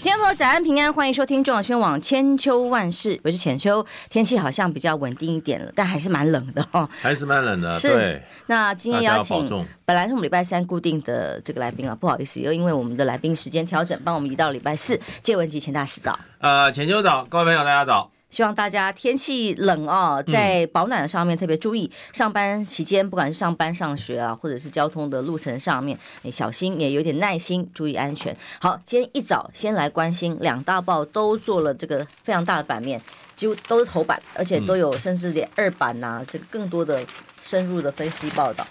天婆早安平安，欢迎收听中广宣网千秋万世，我是浅秋。天气好像比较稳定一点了，但还是蛮冷的哦，还是蛮冷的。是对，那今天邀请本来是我们礼拜三固定的这个来宾啊，不好意思，又因为我们的来宾时间调整，帮我们移到礼拜四。借文吉，钱大师早。呃，浅秋早，各位朋友大家早。希望大家天气冷哦，在保暖上面特别注意。上班期间，不管是上班、上学啊，或者是交通的路程上面，哎，小心也有点耐心，注意安全。好，今天一早先来关心两大报都做了这个非常大的版面，几乎都是头版，而且都有甚至连二版呐、啊，这个更多的深入的分析报道。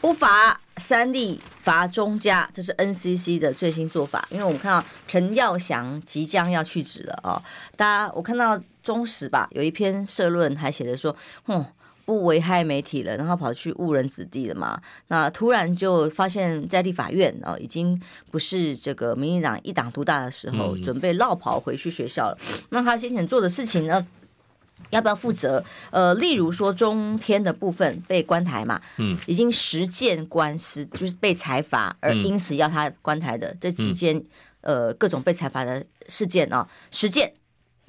不罚三立，罚中嘉，这是 NCC 的最新做法。因为我们看到陈耀祥即将要去职了哦，大家我看到。中时吧，有一篇社论还写着说，哼，不危害媒体了，然后跑去误人子弟了嘛。那突然就发现，在立法院啊，已经不是这个民进党一党独大的时候，准备绕跑回去学校了。那他先前做的事情呢，要不要负责？呃，例如说中天的部分被关台嘛，嗯，已经十件官司就是被裁罚，而因此要他关台的这几件，呃，各种被裁罚的事件啊，十件。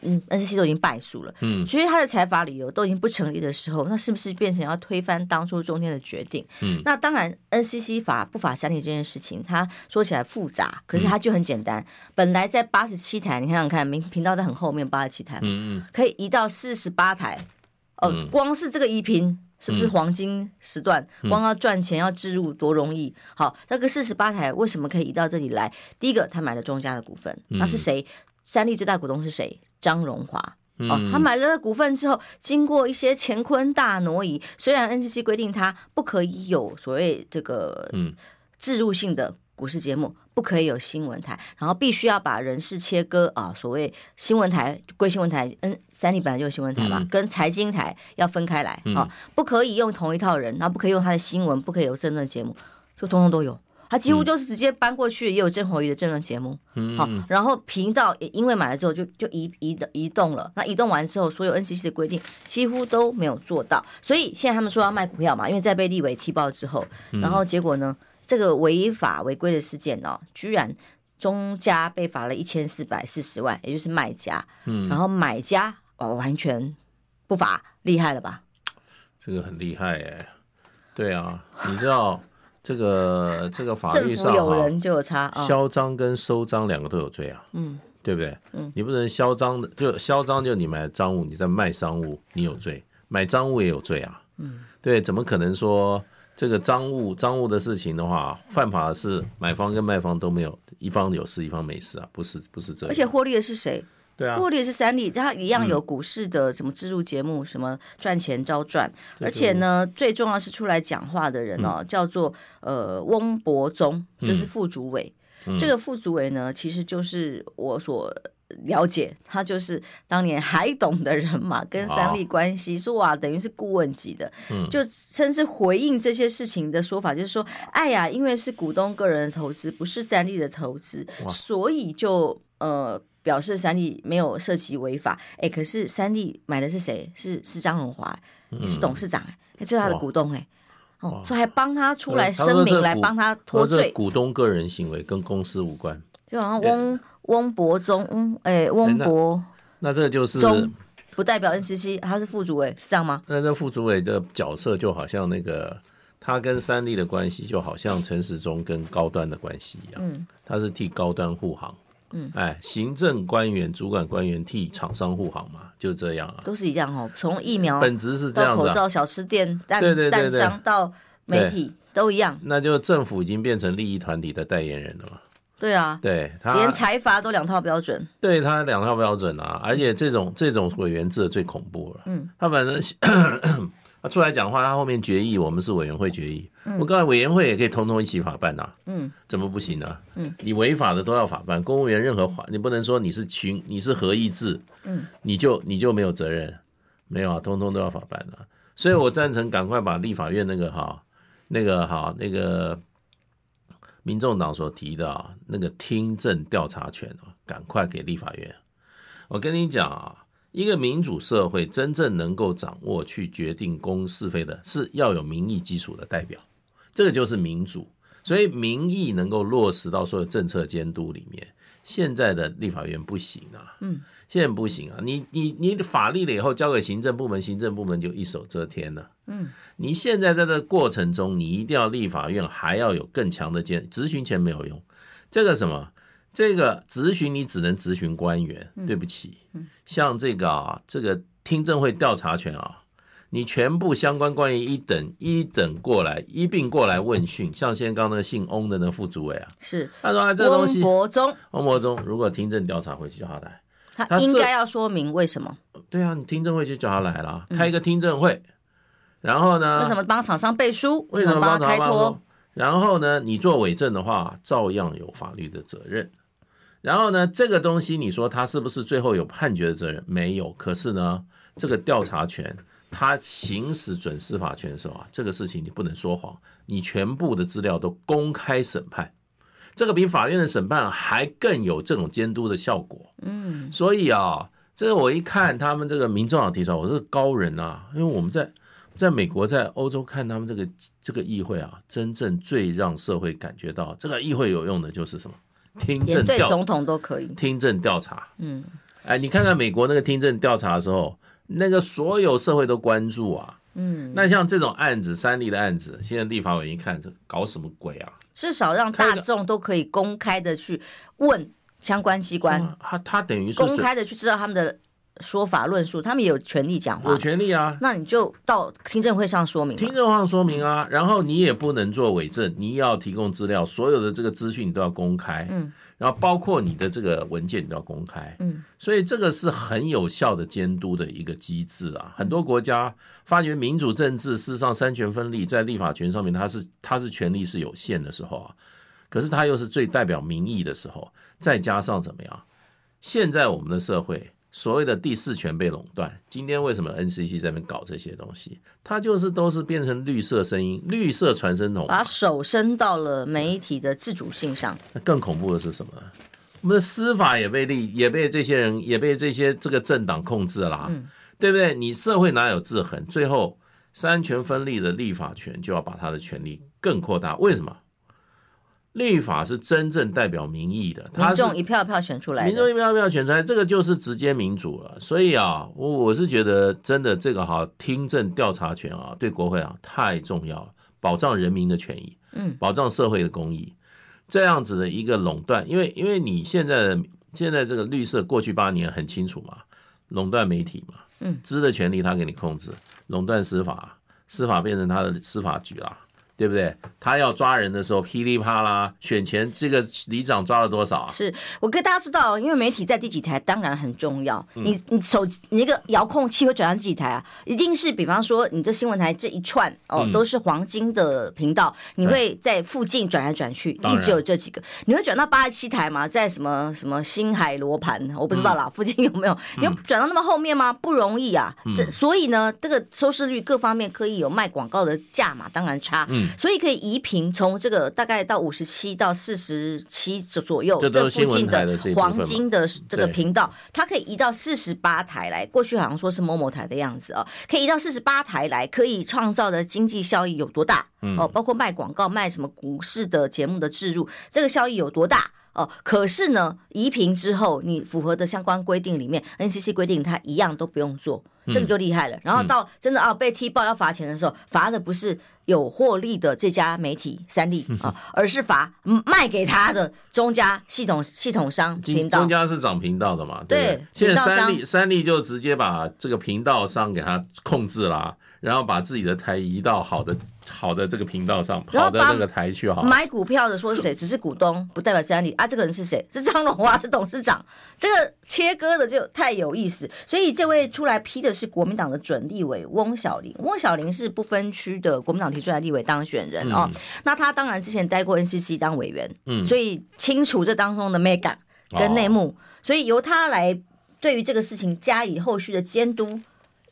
嗯，NCC 都已经败诉了。嗯，所以他的裁罚理由都已经不成立的时候，那是不是变成要推翻当初中天的决定？嗯，那当然，NCC 法不法三立这件事情，它说起来复杂，可是它就很简单。嗯、本来在八十七台，你看想看，明频道在很后面，八十七台，嗯嗯，可以移到四十八台。哦，光是这个移频是不是黄金时段？光要赚钱要置入多容易？好，那个四十八台为什么可以移到这里来？第一个，他买了中家的股份，那是谁？三立最大股东是谁？张荣华。哦，他买了股份之后，经过一些乾坤大挪移，虽然 NCC 规定他不可以有所谓这个置入性的股市节目，不可以有新闻台，然后必须要把人事切割啊，所谓新闻台归新闻台，嗯，三立本来就有新闻台嘛，跟财经台要分开来啊，不可以用同一套人，然后不可以用他的新闻，不可以有政论节目，就通通都有。他几乎就是直接搬过去，也有郑弘仪的政论节目，嗯，好，然后频道也因为买了之后就就移移的移动了。那移动完之后，所有 NCC 的规定几乎都没有做到，所以现在他们说要卖股票嘛，因为在被立委踢爆之后，然后结果呢，这个违法违规的事件呢、哦，居然中家被罚了一千四百四十万，也就是卖家，嗯，然后买家哦完全不罚，厉害了吧？这个很厉害哎，对啊，你知道。这个这个法律上有人就有差，销赃跟收赃两个都有罪啊，嗯，对不对？嗯，你不能销赃的，就销赃就你买赃物，你在卖赃物，你有罪；买赃物也有罪啊，嗯，对，怎么可能说这个赃物赃物的事情的话，犯法的是买方跟卖方都没有一方有事，一方没事啊？不是，不是这样。而且获利的是谁？对啊，获利是三立，它一样有股市的什么置入节目，嗯、什么赚钱招赚，而且呢，最重要是出来讲话的人哦，嗯、叫做呃翁博宗，这是副主委。嗯、这个副主委呢，其实就是我所了解，他就是当年海董的人嘛，跟三立关系，说哇，等于是顾问级的，嗯、就甚至回应这些事情的说法，就是说，哎呀，因为是股东个人的投资，不是三立的投资，所以就呃。表示三立没有涉及违法，哎，可是三立买的是谁？是是张荣华，你是董事长，哎，他最大的股东，哎，哦，所以还帮他出来声明，来帮他脱罪。股东个人行为跟公司无关，就好像翁翁博宗，嗯，哎，翁博，那这个就是不代表 NCC，他是副主委，是这样吗？那这副主委的角色就好像那个他跟三立的关系，就好像陈时中跟高端的关系一样，嗯，他是替高端护航。嗯，哎，行政官员、主管官员替厂商护航嘛，就这样啊，都是一样哦。从疫苗本质是这样，口罩、小吃店、蛋蛋商到媒体都一样。那就政府已经变成利益团体的代言人了嘛？对啊，对他连财阀都两套标准，对他两套标准啊，而且这种这种委员制最恐怖了。嗯，他反正。他出来讲话，他后面决议，我们是委员会决议。嗯、我告诉委员会也可以通通一起法办呐、啊。嗯，怎么不行呢？嗯，你违法的都要法办，公务员任何法，你不能说你是群，你是合议制，嗯，你就你就没有责任，没有啊，通通都要法办的、啊。所以我赞成赶快把立法院那个哈，那个哈，那个民众党所提的啊，那个听证调查权啊，赶快给立法院。我跟你讲啊，一个民主社会真正能够掌握去决定公是非的，是要有民意基础的代表，这个就是民主。所以民意能够落实到所有政策监督里面，现在的立法院不行啊，嗯，现在不行啊，你你你法律了以后交给行政部门，行政部门就一手遮天了，嗯，你现在在这个过程中，你一定要立法院还要有更强的监执行权没有用，这个什么？这个质询你只能质询官员，对不起，像这个啊，这个听证会调查权啊，你全部相关官员一等一等过来一并过来问讯，像先刚那个姓翁的那个副主委啊，是他说啊，这个东西，翁博中，翁博中，如果听证调查会叫他来，他应该要说明为什么？对啊，你听证会就叫他来了，开一个听证会，然后呢？为什么帮厂商背书？为什么帮他开脱？然后呢？你做伪证的话，照样有法律的责任。然后呢，这个东西你说他是不是最后有判决的责任？没有。可是呢，这个调查权，他行使准司法权的时候啊，这个事情你不能说谎，你全部的资料都公开审判，这个比法院的审判还更有这种监督的效果。嗯，所以啊，这个我一看他们这个民众党提出来，我是高人啊，因为我们在在美国、在欧洲看他们这个这个议会啊，真正最让社会感觉到这个议会有用的就是什么？听证调，对总统都可以听证调查。嗯，哎，你看看美国那个听证调查的时候，那个所有社会都关注啊。嗯，那像这种案子，三例的案子，现在立法委员一看，这搞什么鬼啊？至少让大众都可以公开的去问相关机关。他他等于是公开的去知道他们的说法论述，他们也有权利讲话，有权利啊。那你就到听证会上说明，听证会上说明啊。然后你也不能做伪证，你要提供资料，所有的这个资讯你都要公开。嗯。然后包括你的这个文件你都要公开，嗯，所以这个是很有效的监督的一个机制啊。很多国家发觉民主政治事实上三权分立，在立法权上面它是它是权力是有限的时候啊，可是它又是最代表民意的时候，再加上怎么样？现在我们的社会。所谓的第四权被垄断，今天为什么 NCC 在那边搞这些东西？它就是都是变成绿色声音、绿色传声筒，把手伸到了媒体的自主性上。那更恐怖的是什么？我们的司法也被立，也被这些人，也被这些这个政党控制了，嗯，对不对？你社会哪有制衡？最后三权分立的立法权就要把他的权力更扩大，为什么？立法是真正代表民意的，他是民众一票一票选出来，民众一票一票选出来，这个就是直接民主了。所以啊，我我是觉得真的这个哈听证调查权啊，对国会啊太重要了，保障人民的权益，嗯，保障社会的公益，这样子的一个垄断，因为因为你现在现在这个绿色过去八年很清楚嘛，垄断媒体嘛，嗯，知的权利他给你控制，垄断司法，司法变成他的司法局啦。对不对？他要抓人的时候噼里啪啦，选前这个里长抓了多少啊？是我跟大家知道，因为媒体在第几台当然很重要。嗯、你你手机你那个遥控器会转到第几台啊？一定是比方说你这新闻台这一串哦、嗯、都是黄金的频道，你会在附近转来转去，一定只有这几个。你会转到八十七台吗？在什么什么星海罗盘？我不知道啦，嗯、附近有没有？你要转到那么后面吗？不容易啊。嗯、所以呢，这个收视率各方面可以有卖广告的价嘛，当然差。嗯。所以可以移平，从这个大概到五十七到四十七左右，这附近的黄金的这个频道，它可以移到四十八台来。过去好像说是某某台的样子啊，可以移到四十八台来，可以创造的经济效益有多大？哦，包括卖广告、卖什么股市的节目的置入，这个效益有多大？哦，可是呢，移平之后，你符合的相关规定里面，NCC 规定它一样都不用做，这个就厉害了。然后到真的啊被踢爆要罚钱的时候，罚的不是有获利的这家媒体三立 啊，而是罚卖给他的中家系统系统商频道。中家是涨频道的嘛？对，现在三立三立就直接把这个频道商给他控制了。然后把自己的台移到好的好的这个频道上，好的那个台去好。买股票的说是谁？只是股东，不代表三立啊。这个人是谁？是张荣华，是董事长。这个切割的就太有意思。所以这位出来批的是国民党的准立委翁小玲。翁小玲是不分区的国民党提出来立委当选人哦。嗯、那他当然之前待过 NCC 当委员，嗯，所以清楚这当中的 mega 跟内幕。哦、所以由他来对于这个事情加以后续的监督。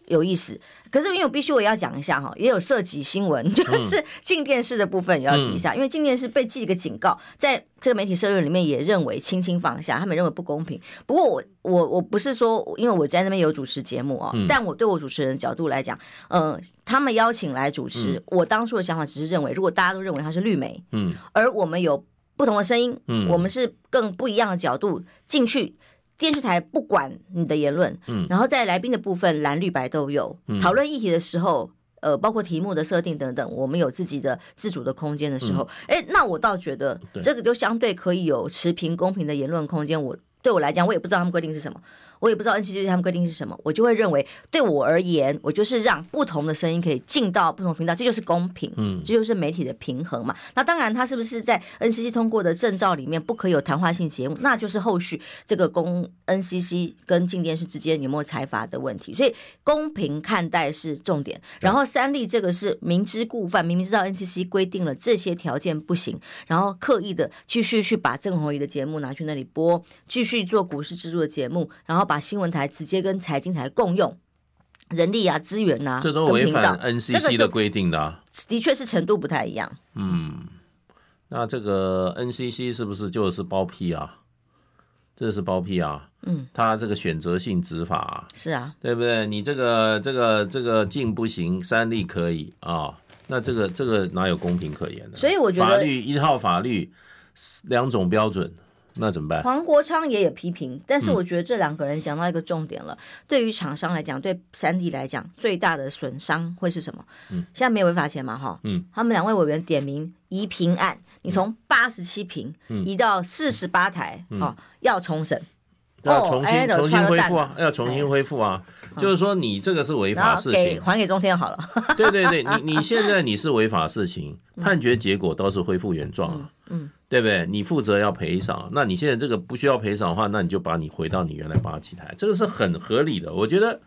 有意思。可是因为我必须我也要讲一下哈，也有涉及新闻，就是进电视的部分也要提一下，嗯、因为进电视被记一个警告，在这个媒体社论里面也认为轻轻放下，他们认为不公平。不过我我我不是说，因为我在那边有主持节目哦，嗯、但我对我主持人的角度来讲，嗯、呃，他们邀请来主持，嗯、我当初的想法只是认为，如果大家都认为他是绿媒，嗯，而我们有不同的声音，嗯，我们是更不一样的角度进去。电视台不管你的言论，嗯，然后在来宾的部分蓝绿白都有讨论议题的时候，呃，包括题目的设定等等，我们有自己的自主的空间的时候，哎，那我倒觉得这个就相对可以有持平公平的言论空间。我对我来讲，我也不知道他们规定是什么。我也不知道 NCC 他们规定是什么，我就会认为对我而言，我就是让不同的声音可以进到不同频道，这就是公平，嗯，这就是媒体的平衡嘛。那当然，他是不是在 NCC 通过的证照里面不可以有谈话性节目，那就是后续这个公 NCC 跟静电视之间有没有财阀的问题。所以公平看待是重点。然后三立这个是明知故犯，明明知道 NCC 规定了这些条件不行，然后刻意的继续去把郑弘仪的节目拿去那里播，继续做股市制作的节目，然后把。把新闻台直接跟财经台共用人力啊、资源啊，这都违反 NCC 的规定的啊。的确是程度不太一样。嗯，那这个 NCC 是不是就是包庇啊？这是包庇啊？嗯，他这个选择性执法啊，是啊，对不对？你这个这个这个进不行，三立可以啊？那这个这个哪有公平可言的？所以我觉得法律一套法律两种标准。那怎么办？黄国昌也有批评，但是我觉得这两个人讲到一个重点了。嗯、对于厂商来讲，对三 D 来讲，最大的损伤会是什么？嗯，现在没有违法钱嘛，哈，嗯，他们两位委员点名移平案，你从八十七平移到四十八台，嗯、哦，要重审，要重新、哦、重新恢复啊，要重新恢复啊，哎、就是说你这个是违法事情，给还给中天好了。对对对，你你 现在你是违法事情，判决结果倒是恢复原状啊。嗯嗯对不对？你负责要赔偿，那你现在这个不需要赔偿的话，那你就把你回到你原来八七台，这个是很合理的。我觉得，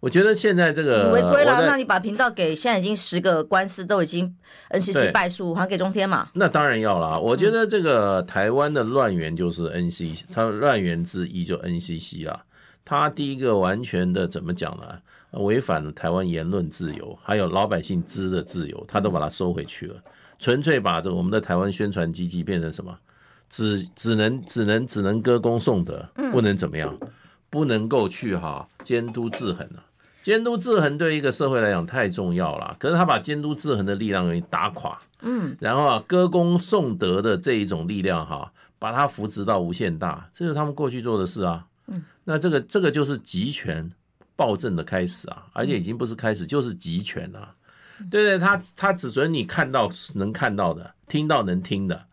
我觉得现在这个违规了，那你把频道给现在已经十个官司都已经 NCC 败诉，还给中天嘛？那当然要啦。我觉得这个台湾的乱源就是 NCC，它乱源之一就 NCC 啊。它第一个完全的怎么讲呢？违反了台湾言论自由，还有老百姓知的自由，他都把它收回去了。纯粹把这我们的台湾宣传机器变成什么？只只能只能只能歌功颂德，不能怎么样，不能够去哈监督制衡了。监督制衡对一个社会来讲太重要了。可是他把监督制衡的力量给打垮，嗯，然后啊歌功颂德的这一种力量哈，把它扶植到无限大，这是他们过去做的事啊。嗯，那这个这个就是集权暴政的开始啊，而且已经不是开始，就是集权了。对对，他他只准你看到能看到的，听到能听的，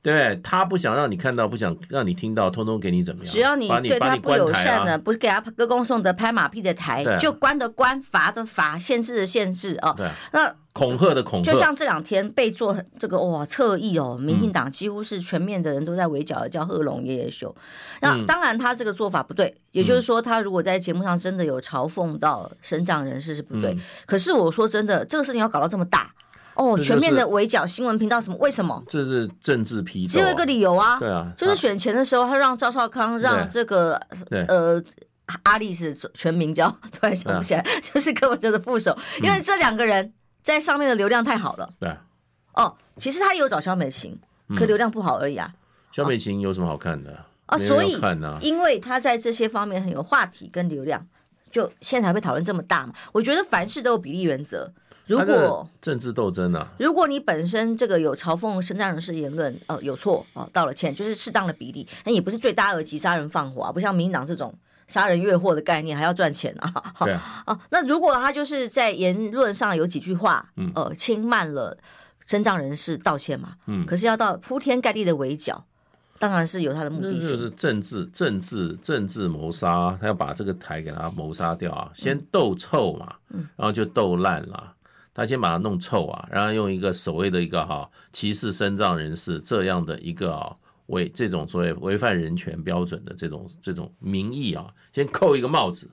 对，他不想让你看到，不想让你听到，通通给你怎么样？只要你对他不友善的，不是给他歌功颂德、拍马屁的台，就关的关，罚的罚，限制的限制啊。对，那。恐吓的恐吓，就像这两天被做这个哇侧翼哦，民进党几乎是全面的人都在围剿，叫贺龙爷爷秀。那当然他这个做法不对，也就是说他如果在节目上真的有嘲讽到身障人士是不对。可是我说真的，这个事情要搞到这么大哦，全面的围剿新闻频道什么？为什么？这是政治批斗，只有一个理由啊，对啊，就是选前的时候他让赵少康让这个呃阿力是全名叫突然想不起来，就是柯文哲的副手，因为这两个人。在上面的流量太好了，对，哦，其实他也有找萧美琴，可流量不好而已啊。萧美琴有什么好看的啊？所以，因为他在这些方面很有话题跟流量，就现在才会讨论这么大嘛。我觉得凡事都有比例原则，如果政治斗争啊，如果你本身这个有嘲讽身障人士言论，哦，有错哦，道了歉，就是适当的比例，那也不是罪大恶极，杀人放火啊，不像民进党这种。杀人越货的概念还要赚钱啊！好啊，啊，那如果他就是在言论上有几句话，嗯，呃，轻慢了身障人士道歉嘛，嗯，可是要到铺天盖地的围剿，当然是有他的目的性，就是政治、政治、政治谋杀，他要把这个台给他谋杀掉啊，先斗臭嘛，嗯，然后就斗烂了，他先把它弄臭啊，然后用一个所谓的一个哈歧视身障人士这样的一个啊。为这种所谓违反人权标准的这种这种名义啊，先扣一个帽子，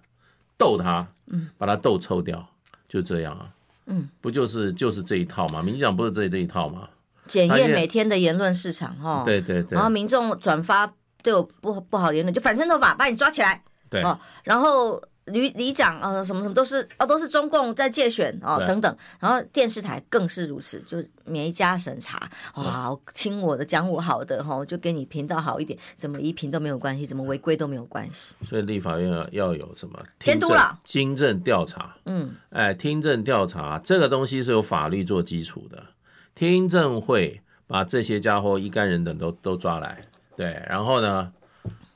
逗他，嗯，把他逗臭掉，就这样啊，嗯，不就是就是这一套吗？民进党不是这这一套吗？检验每天的言论市场哈，对对对，然后民众转发对我不不好言论，就反身头法把你抓起来，对，哦然后里里长啊，什么什么都是啊，都是中共在借选哦，等等。然后电视台更是如此，就没加审查，哇，亲我的，讲我好的哈，就给你频道好一点，怎么移频都没有关系，怎么违规都没有关系。所以立法院要要有什么监督了，听证调查，嗯，哎，听证调查这个东西是有法律做基础的，听证会把这些家伙一干人等都都抓来，对，然后呢？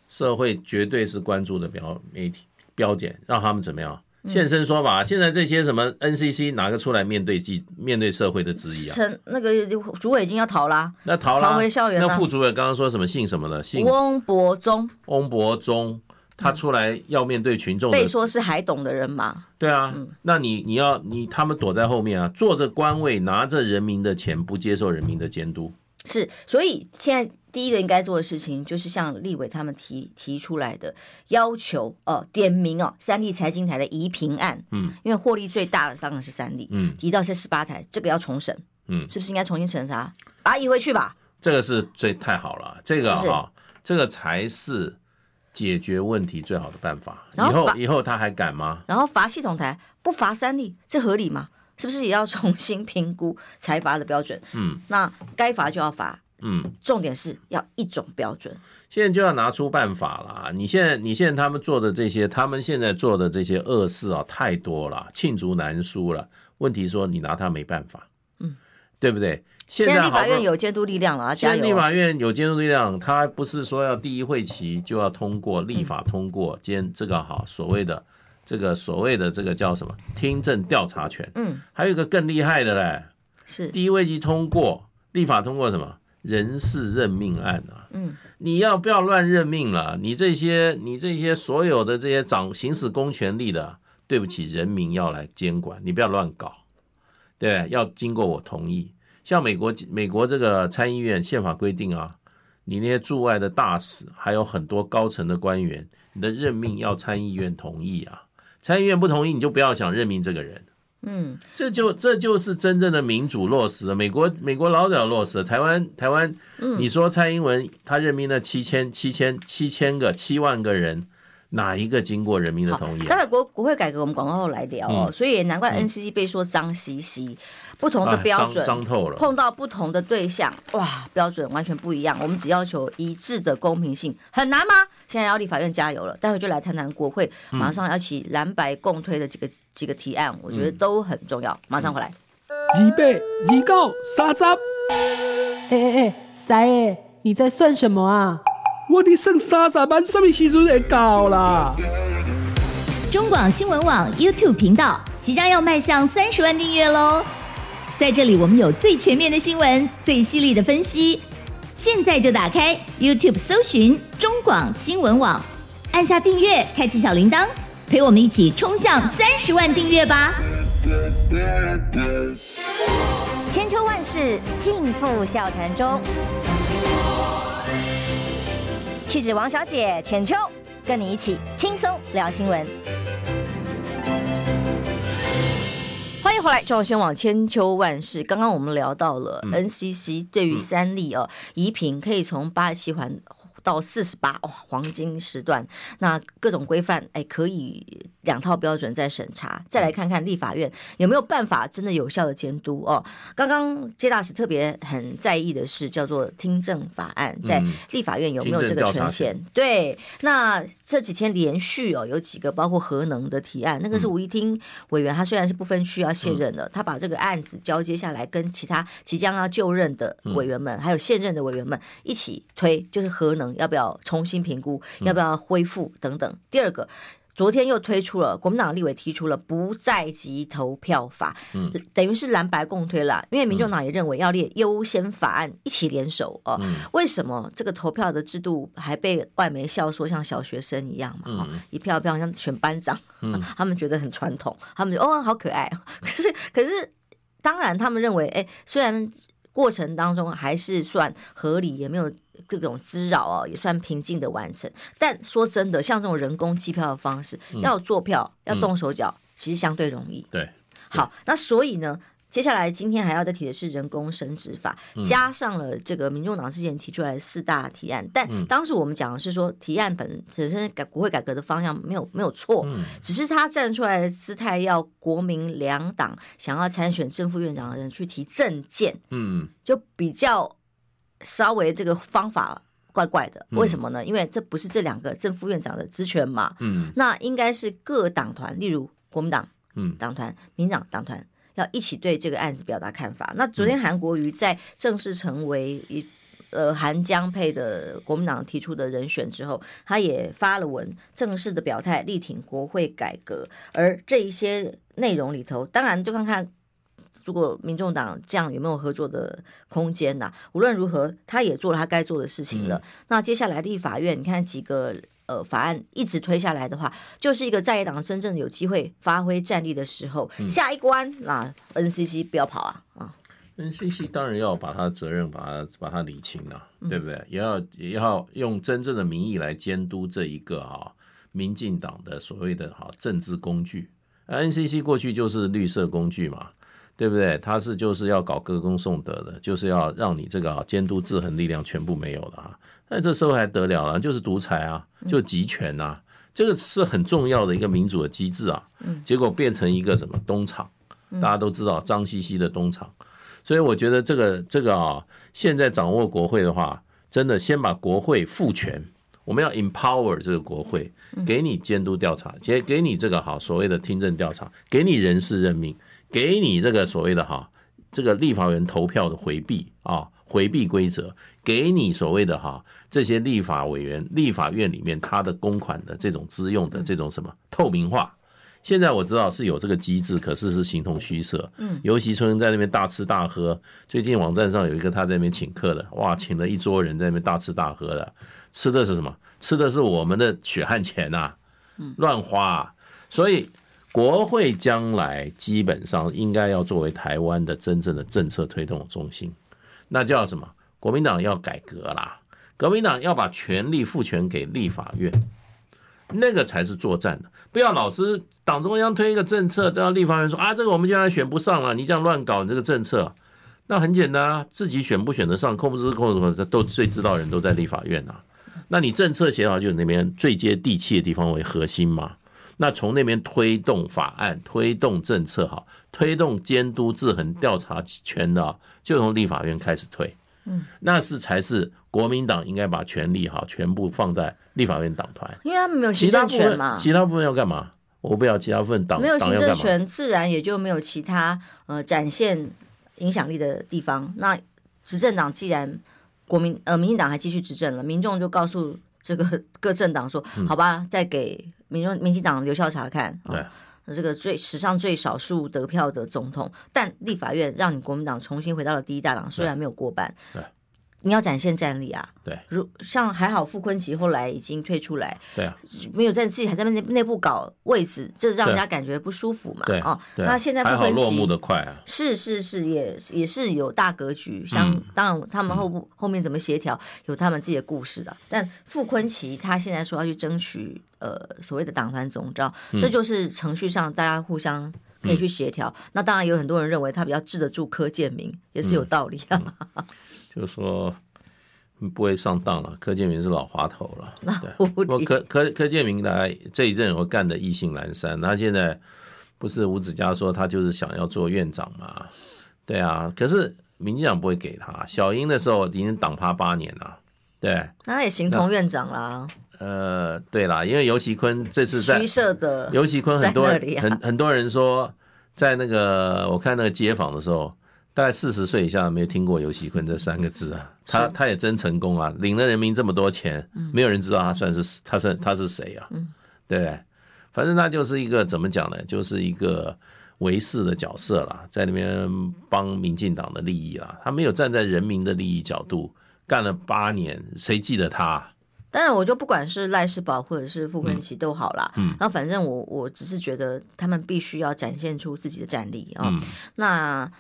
社会绝对是关注的标媒体标检，让他们怎么样现身说法？现在这些什么 NCC 哪个出来面对记面对社会的质疑啊？陈那个主委已经要逃啦，那逃了，逃回校园。那副主委刚刚说什么姓什么的？姓翁伯忠。翁伯忠，他出来要面对群众，被说是还懂的人嘛？对啊，那你你要你他们躲在后面啊，坐着官位，拿着人民的钱，不接受人民的监督。是，所以现在第一个应该做的事情，就是像立委他们提提出来的要求，呃，点名哦，三立财经台的移平案，嗯，因为获利最大的当然是三立，嗯，提到这十八台，这个要重审，嗯，是不是应该重新审查？啊，移回去吧，这个是最太好了，这个哈、哦，这个才是解决问题最好的办法。以后以后他还敢吗？然后罚系统台不罚三立，这合理吗？是不是也要重新评估裁罚的标准？嗯，那该罚就要罚。嗯，重点是要一种标准。现在就要拿出办法了。你现在，你现在他们做的这些，他们现在做的这些恶事啊，太多了，罄竹难书了。问题说你拿他没办法，嗯，对不对？现在立法院有监督力量了，加油！现在立法院有监督力量，他不是说要第一会期就要通过立法通过，兼这个好所谓的。这个所谓的这个叫什么听证调查权？嗯，还有一个更厉害的嘞，是第一位级通过立法通过什么人事任命案啊？嗯，你要不要乱任命了？你这些你这些所有的这些掌行使公权力的，对不起，人民要来监管，你不要乱搞，对，要经过我同意。像美国美国这个参议院宪法规定啊，你那些驻外的大使还有很多高层的官员，你的任命要参议院同意啊。参议院不同意，你就不要想任命这个人。嗯，这就这就是真正的民主落实了。美国美国老早落实了，台湾台湾，你说蔡英文他任命了七千七千七千个七万个人。哪一个经过人民的同意？待会国国会改革，我们广告后来聊哦。所以难怪 NCC 被说脏兮兮，不同的标准，脏透了。碰到不同的对象，哇，标准完全不一样。我们只要求一致的公平性，很难吗？现在要立法院加油了。待会就来谈谈国会马上要起蓝白共推的几个几个提案，我觉得都很重要。马上回来。预备，预告，三十。哎哎哎，三爷，你在算什么啊？我的剩三十万，什么时阵会到啦？中广新闻网 YouTube 频道即将要迈向三十万订阅喽！在这里，我们有最全面的新闻，最犀利的分析。现在就打开 YouTube 搜寻中广新闻网，按下订阅，开启小铃铛，陪我们一起冲向三十万订阅吧！千秋万世尽付笑谈中。气质王小姐浅秋，跟你一起轻松聊新闻。欢迎回来，赵宣网千秋万世。刚刚我们聊到了 NCC 对于三例哦，移平可以从八十七环。到四十八哇，黄金时段，那各种规范哎，可以两套标准再审查，再来看看立法院有没有办法真的有效的监督哦。刚刚接大使特别很在意的是叫做听证法案，在立法院有没有这个权限？嗯、对，那这几天连续哦有几个包括核能的提案，那个是吴一听委员，他虽然是不分区要卸任的，他把这个案子交接下来，跟其他即将要就任的委员们，还有现任的委员们一起推，就是核能。要不要重新评估？要不要恢复等等？第二个，昨天又推出了国民党立委提出了不在籍投票法，嗯，等于是蓝白共推了。因为民众党也认为要列优先法案一起联手哦。为什么这个投票的制度还被外媒笑说像小学生一样嘛？一票一票像选班长，他们觉得很传统，他们就哦好可爱。可 是可是，当然他们认为，哎，虽然过程当中还是算合理，也没有。各种滋扰哦，也算平静的完成。但说真的，像这种人工计票的方式，嗯、要做票，要动手脚，嗯、其实相对容易。对，对好，那所以呢，接下来今天还要再提的是人工生殖法，加上了这个民众党之前提出来的四大提案，但当时我们讲的是说提案本本身改国会改革的方向没有没有错，只是他站出来的姿态要国民两党想要参选正副院长的人去提政见，嗯，就比较稍微这个方法。怪怪的，为什么呢？因为这不是这两个正副院长的职权嘛。嗯，那应该是各党团，例如国民党，嗯，党团、民党党团要一起对这个案子表达看法。那昨天韩国瑜在正式成为一呃韩江配的国民党提出的人选之后，他也发了文，正式的表态力挺国会改革。而这一些内容里头，当然就看看。如果民众党这样有没有合作的空间呐、啊？无论如何，他也做了他该做的事情了。嗯、那接下来立法院，你看几个呃法案一直推下来的话，就是一个在野党真正有机会发挥战力的时候。嗯、下一关，那 NCC 不要跑啊啊！NCC 当然要把他的责任把他把他理清了，嗯、对不对？也要也要用真正的民意来监督这一个哈、啊、民进党的所谓的哈、啊、政治工具。NCC 过去就是绿色工具嘛。对不对？他是就是要搞歌功颂德的，就是要让你这个啊监督制衡力量全部没有了啊！那这时候还得了了？就是独裁啊，就集权呐、啊，这个是很重要的一个民主的机制啊。结果变成一个什么东厂？大家都知道脏兮兮的东厂。所以我觉得这个这个啊，现在掌握国会的话，真的先把国会赋权，我们要 empower 这个国会，给你监督调查，给给你这个好所谓的听证调查，给你人事任命。给你这个所谓的哈，这个立法员投票的回避啊，回避规则，给你所谓的哈这些立法委员、立法院里面他的公款的这种资用的这种什么透明化。现在我知道是有这个机制，可是是形同虚设。嗯，尤其春在那边大吃大喝，最近网站上有一个他在那边请客的，哇，请了一桌人在那边大吃大喝的，吃的是什么？吃的是我们的血汗钱呐，乱花，所以。国会将来基本上应该要作为台湾的真正的政策推动中心，那叫什么？国民党要改革啦，国民党要把权力赋权给立法院，那个才是作战的。不要老是党中央推一个政策，这样立法院说啊，这个我们将来选不上了，你这样乱搞你这个政策，那很简单啊，自己选不选得上，控不控制都最知道人都在立法院啊。那你政策协调就是那边最接地气的地方为核心嘛。那从那边推动法案、推动政策，哈，推动监督制衡调查权的，就从立法院开始推。嗯，那是才是国民党应该把权力哈全部放在立法院党团，因为他们没有行政权嘛。其他部分要干嘛？我不要其他部分党没有行政权，自然也就没有其他呃展现影响力的地方。那执政党既然国民呃民进党还继续执政了，民众就告诉这个 各政党说，好吧，再给。民众民进党留校查看，对、哦，这个最史上最少数得票的总统，但立法院让你国民党重新回到了第一大党，虽然没有过半。你要展现战力啊！对，如像还好傅昆萁后来已经退出来，对啊，没有在自己还在内内部搞位置，这让人家感觉不舒服嘛。对哦，那现在傅昆萁还好落幕的快啊，是是是，也也是有大格局。像当然他们后部后面怎么协调，有他们自己的故事的。但傅昆萁他现在说要去争取呃所谓的党团总召，这就是程序上大家互相可以去协调。那当然有很多人认为他比较治得住柯建明，也是有道理啊。就是说不会上当了，柯建明是老滑头了。对，我柯柯柯建明来这一任我干的意兴阑珊，他现在不是吴子嘉说他就是想要做院长嘛？对啊，可是民进党不会给他。小英的时候已经党趴八年了，对，那他也形同院长啦。呃，对啦，因为游锡堃这次在虚设的游锡堃很多人很很多人说在那个我看那个街访的时候。大概四十岁以下没有听过游锡堃这三个字啊，他他也真成功啊，领了人民这么多钱，没有人知道他算是他算他是谁啊？对不对？反正他就是一个怎么讲呢？就是一个维士的角色啦，在那边帮民进党的利益啦，他没有站在人民的利益角度干了八年，谁记得他？当然，我就不管是赖世宝或者是傅昆萁都好啦。嗯，那反正我我只是觉得他们必须要展现出自己的战力啊。嗯，那。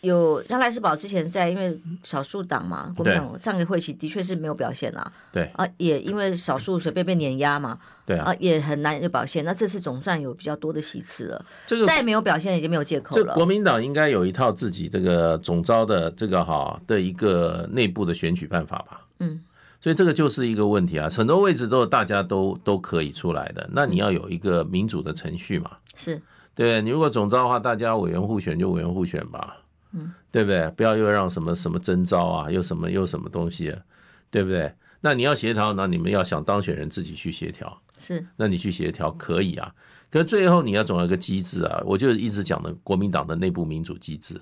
有像赖士葆之前在，因为少数党嘛，国民党上个会期的确是没有表现啊。对啊，也因为少数随便被碾压嘛。对啊，也很难有表现。那这次总算有比较多的席次了。这个再没有表现已经没有借口了。国民党应该有一套自己这个总招的这个哈的一个内部的选举办法吧？嗯，所以这个就是一个问题啊。很多位置都大家都都可以出来的，那你要有一个民主的程序嘛？是。对，你如果总招的话，大家委员互选就委员互选吧，嗯，对不对？不要又让什么什么征召啊，又什么又什么东西啊，对不对？那你要协调，那你们要想当选人自己去协调，是，那你去协调可以啊，可是最后你要总有一个机制啊，我就一直讲的国民党的内部民主机制。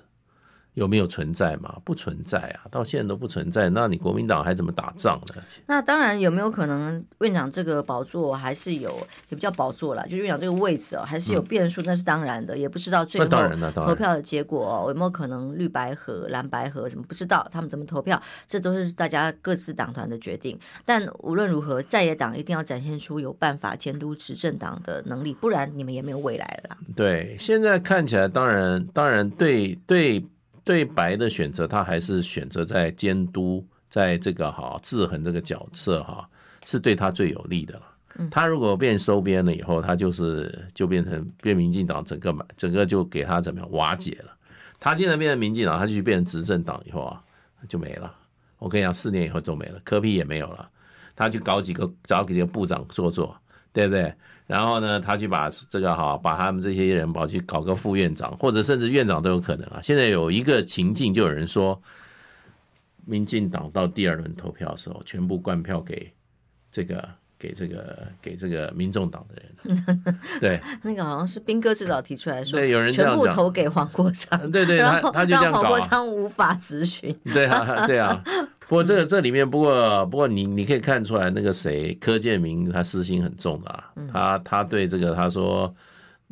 有没有存在嘛？不存在啊，到现在都不存在。那你国民党还怎么打仗呢？那当然有没有可能院长这个宝座还是有也不叫宝座了？就院长这个位置哦，还是有变数，那是当然的。也不知道最后投票的结果哦，有没有可能绿白合、蓝白合什么不知道，他们怎么投票，这都是大家各自党团的决定。但无论如何，在野党一定要展现出有办法监督执政党的能力，不然你们也没有未来了。对，现在看起来，当然，当然对对。对白的选择，他还是选择在监督，在这个哈制衡这个角色哈，是对他最有利的了。他如果变收编了以后，他就是就变成变民进党，整个整个就给他怎么样瓦解了。他现在变成民进党，他就去变成执政党以后啊，就没了。我跟你讲，四年以后就没了，科批也没有了。他去搞几个找几个部长做做，对不对？然后呢，他去把这个哈，把他们这些人跑去搞个副院长，或者甚至院长都有可能啊。现在有一个情境，就有人说，民进党到第二轮投票的时候，全部灌票给这个、给这个、给这个民众党的人。对，那个好像是兵哥最早提出来说，对，有人全部投给黄国昌。对对，他他就这样搞，黄国昌无法执询。对啊，对啊。不过这个这里面，不过不过你你可以看出来，那个谁柯建明他私心很重的啊，他他对这个他说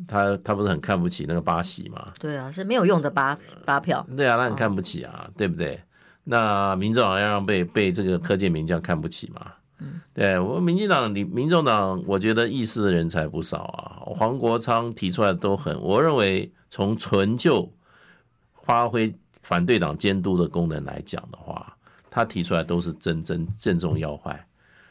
他他不是很看不起那个八喜嘛？对啊，是没有用的八八票。对啊，他很看不起啊，对不对？那民众党要让被被这个柯建明这样看不起嘛？嗯，对我们民进党你民众党，我觉得意识的人才不少啊。黄国昌提出来都很，我认为从纯就发挥反对党监督的功能来讲的话。他提出来都是真真正中要害，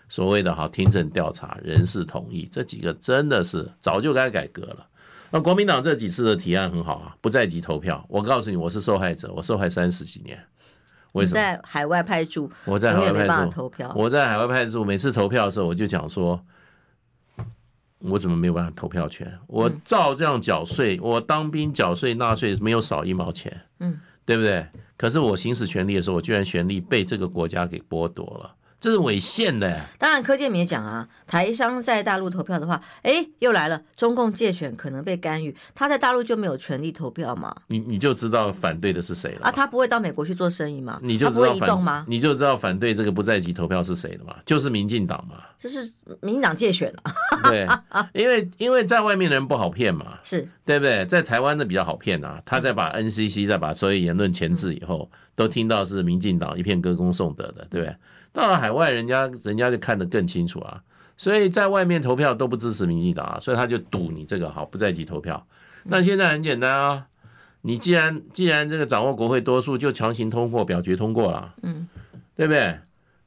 所谓的哈听证调查、人事同意这几个真的是早就该改革了。那国民党这几次的提案很好啊，不在籍投票。我告诉你，我是受害者，我受害三十几年。为什么？在海外派驻，我在海外派驻投票。我在海外派驻，每次投票的时候，我就讲说，我怎么没有办法投票权？我照这样缴税，我当兵缴税纳税没有少一毛钱。嗯。对不对？可是我行使权利的时候，我居然权利被这个国家给剥夺了。这是违宪的。当然，柯建明也讲啊，台商在大陆投票的话，哎，又来了，中共借选可能被干预，他在大陆就没有权利投票嘛？你你就知道反对的是谁了啊？他不会到美国去做生意吗？你就知道移动吗？你就知道反对这个不在籍投票是谁了嘛？就是民进党嘛？这是民进党借选啊？对，因为因为在外面的人不好骗嘛，是对不对？在台湾的比较好骗啊，他在把 NCC 再把所有言论钳制以后，嗯、都听到是民进党一片歌功颂德的，对不对？到了海外，人家人家就看得更清楚啊，所以在外面投票都不支持民进党啊，所以他就赌你这个好不在籍投票。那现在很简单啊，你既然既然这个掌握国会多数，就强行通过表决通过了，嗯，对不对？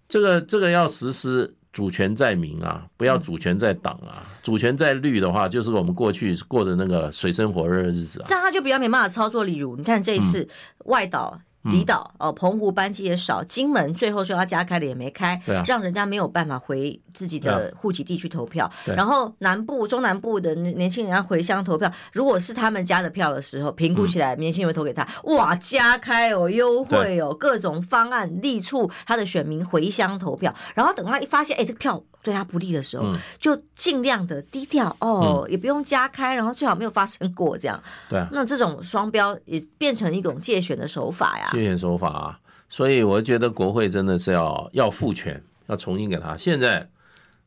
这个这个要实施主权在民啊，不要主权在党啊，主权在绿的话，就是我们过去过的那个水深火热的日子啊。但他就比较没办法操作，例如你看这一次外岛。离岛哦，澎湖班机也少，金门最后说要加开了也没开，啊、让人家没有办法回自己的户籍地去投票。然后南部、中南部的年轻人要回乡投票，如果是他们家的票的时候，评估起来年轻人会投给他，嗯、哇，加开哦，优惠哦，各种方案力促他的选民回乡投票。然后等他一发现，哎，这个票。对他不利的时候，就尽量的低调哦，也不用加开，然后最好没有发生过这样。对啊，那这种双标也变成一种借选的手法呀。介选手法啊，所以我觉得国会真的是要要赋权，要重新给他。现在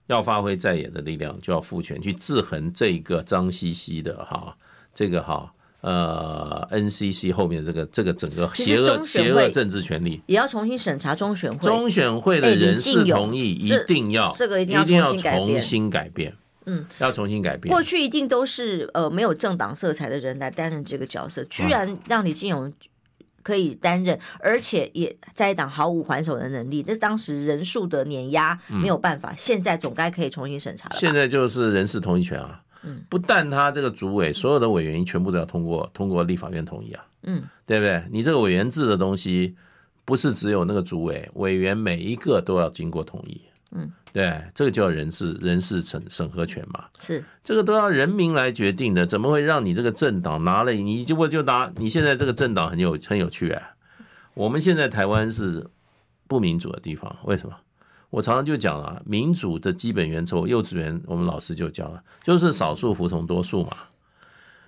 要发挥在野的力量，就要赋权去制衡这一个脏兮兮的哈，这个哈。呃，NCC 后面这个这个整个邪恶邪恶政治权利也要重新审查中选会，中选会的人事同意一定要这个一定要重新改变，嗯，要重新改变。过去一定都是呃没有政党色彩的人来担任这个角色，居然让李进勇可以担任，而且也在野党毫无还手的能力。那当时人数的碾压没有办法，嗯、现在总该可以重新审查了。现在就是人事同意权啊，嗯，不但他这个主委所有的委员全部都要通过通过立法院同意啊，嗯，对不对？你这个委员制的东西，不是只有那个主委委员每一个都要经过同意，嗯。对，这个叫人事人事审审核权嘛，是这个都要人民来决定的，怎么会让你这个政党拿了你就我就拿？你现在这个政党很有很有趣啊。我们现在台湾是不民主的地方，为什么？我常常就讲啊，民主的基本原则，幼稚园我们老师就教了，就是少数服从多数嘛。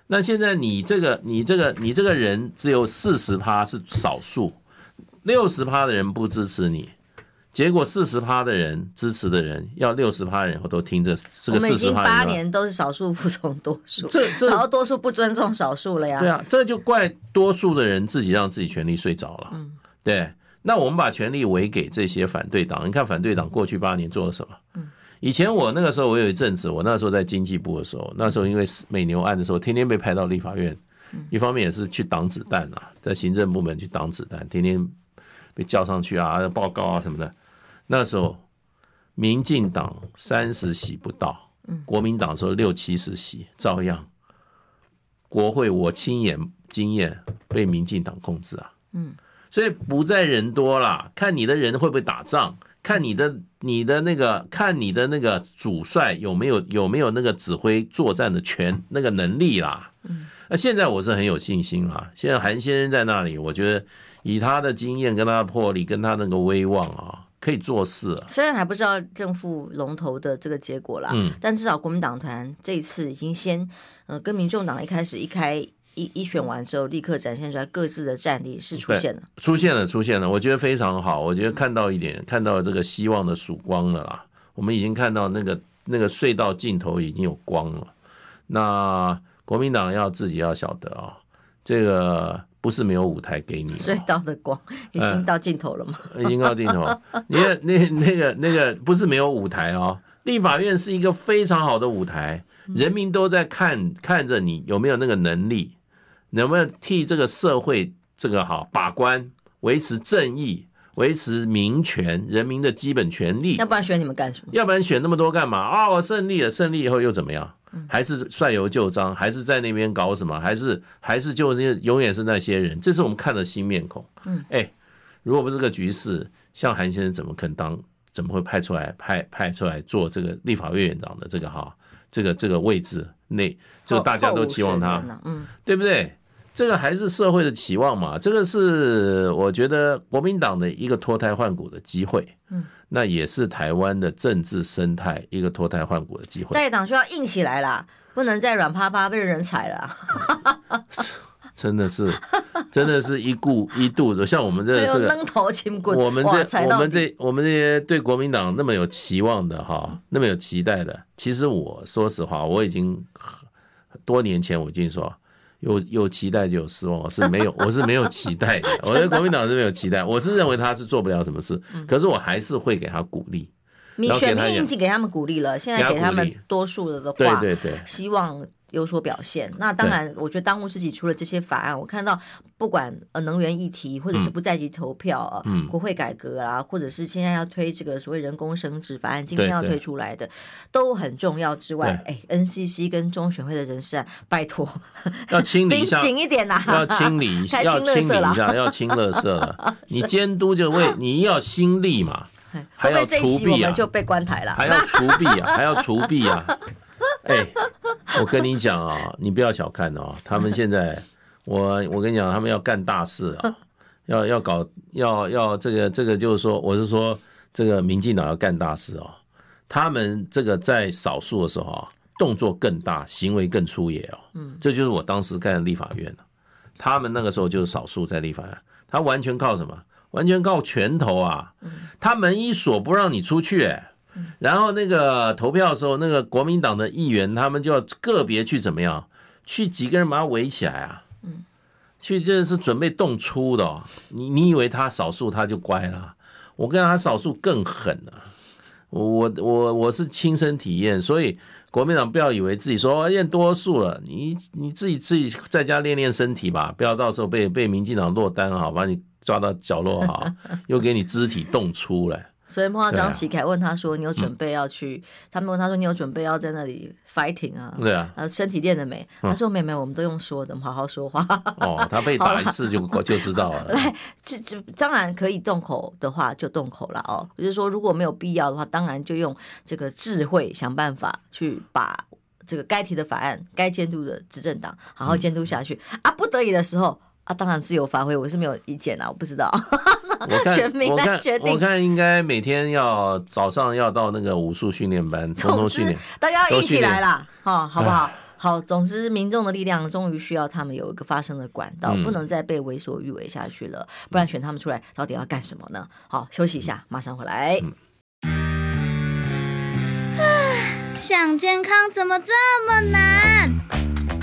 那现在你这个你这个你这个人只有四十趴是少数，六十趴的人不支持你。结果四十趴的人支持的人，要六十趴人我都听这这个四十趴。我们已经八年都是少数服从多数，这这然后多数不尊重少数了呀。对啊，这就怪多数的人自己让自己权力睡着了。嗯，对。那我们把权力委给这些反对党，你看反对党过去八年做了什么？嗯，以前我那个时候我有一阵子，我那时候在经济部的时候，那时候因为美牛案的时候，天天被派到立法院，一方面也是去挡子弹啊，在行政部门去挡子弹，天天被叫上去啊，报告啊什么的。那时候，民进党三十席不到，国民党说六七十席，照样，国会我亲眼经验被民进党控制啊，嗯，所以不在人多啦，看你的人会不会打仗，看你的你的那个，看你的那个主帅有没有有没有那个指挥作战的权那个能力啦，嗯，那现在我是很有信心啊，现在韩先生在那里，我觉得以他的经验跟他的魄力跟他那个威望啊。可以做事。啊，虽然还不知道正副龙头的这个结果啦，嗯，但至少国民党团这一次已经先，呃，跟民众党一开始一开一一选完之后，立刻展现出来各自的战力是出现了，出现了，出现了，我觉得非常好，我觉得看到一点，看到这个希望的曙光了啦，我们已经看到那个那个隧道尽头已经有光了，那国民党要自己要晓得啊，这个。不是没有舞台给你，隧道的光已经到尽头了吗？已经到尽头了。你看那那个那个不是没有舞台哦，立法院是一个非常好的舞台，人民都在看看着你有没有那个能力，能不能替这个社会这个好把关，维持正义，维持民权，人民的基本权利。要不然选你们干什么？要不然选那么多干嘛？啊，我胜利了，胜利以后又怎么样？还是率由旧章，还是在那边搞什么？还是还是就是永远是那些人？这是我们看的新面孔。嗯，哎，如果不是这个局势，像韩先生怎么肯当？怎么会派出来派派出来做这个立法院院长的这个哈这个这个位置？那这个大家都期望他，嗯，对不对？这个还是社会的期望嘛？这个是我觉得国民党的一个脱胎换骨的机会。嗯。那也是台湾的政治生态一个脱胎换骨的机会。在野党就要硬起来啦，不能再软趴趴被人踩了。真的是，真的是一顾一肚子，像我们这是扔 头轻棍。我们这我们这我们这些对国民党那么有期望的哈，那么有期待的，其实我说实话，我已经多年前我已经说。有有期待就有失望，我是没有，我是没有期待 的。我对国民党是没有期待，我是认为他是做不了什么事，可是我还是会给他鼓励。你选民已经给他们鼓励了，现在给他们多数了的话，对对对，希望。有所表现，那当然，我觉得当务之急除了这些法案，我看到不管呃能源议题，或者是不在籍投票啊，嗯、国会改革啊，或者是现在要推这个所谓人工生殖法案，今天要推出来的，都很重要之外，哎，NCC 跟中选会的人事啊，拜托 要清理一下，紧一点呐，要清理一下，要清理一下，要清垃圾了。你监督就为你要心力嘛，还要除弊啊，就被关台了，还要除弊啊，还要除弊啊。哎、欸，我跟你讲啊，你不要小看哦，他们现在，我我跟你讲，他们要干大事啊，要要搞，要要这个这个就是说，我是说这个民进党要干大事哦，他们这个在少数的时候啊，动作更大，行为更粗野哦，嗯，这就是我当时干的立法院，他们那个时候就是少数在立法院，他完全靠什么？完全靠拳头啊，他门一锁不让你出去，哎。然后那个投票的时候，那个国民党的议员他们就要个别去怎么样，去几个人把他围起来啊，嗯，去这是准备动粗的哦。你你以为他少数他就乖了？我跟他少数更狠啊。我我我是亲身体验，所以。国民党不要以为自己说验多数了，你你自己自己在家练练身体吧，不要到时候被被民进党落单啊，把你抓到角落啊，又给你肢体动粗来。昨天碰到张启凯，问他说：“你有准备要去？”他们问他说：“你有准备要在那里 fighting 啊？”对啊，身体练了没？他说：“妹妹，我们都用说的，我们好好说话。”哦，他被打一次就就知道了。来，这这当然可以动口的话就动口了哦。就是说，如果没有必要的话，当然就用这个智慧想办法去把这个该提的法案、该监督的执政党好好监督下去啊。不得已的时候啊，当然自由发挥，我是没有意见啊，我不知道。我看，我看，我看应该每天要早上要到那个武术训练班，通通训练，大家要一起来啦，哈，好不好？好，总之民众的力量终于需要他们有一个发声的管道，不能再被为所欲为下去了，不然选他们出来到底要干什么呢？好，休息一下，马上回来。想健康怎么这么难？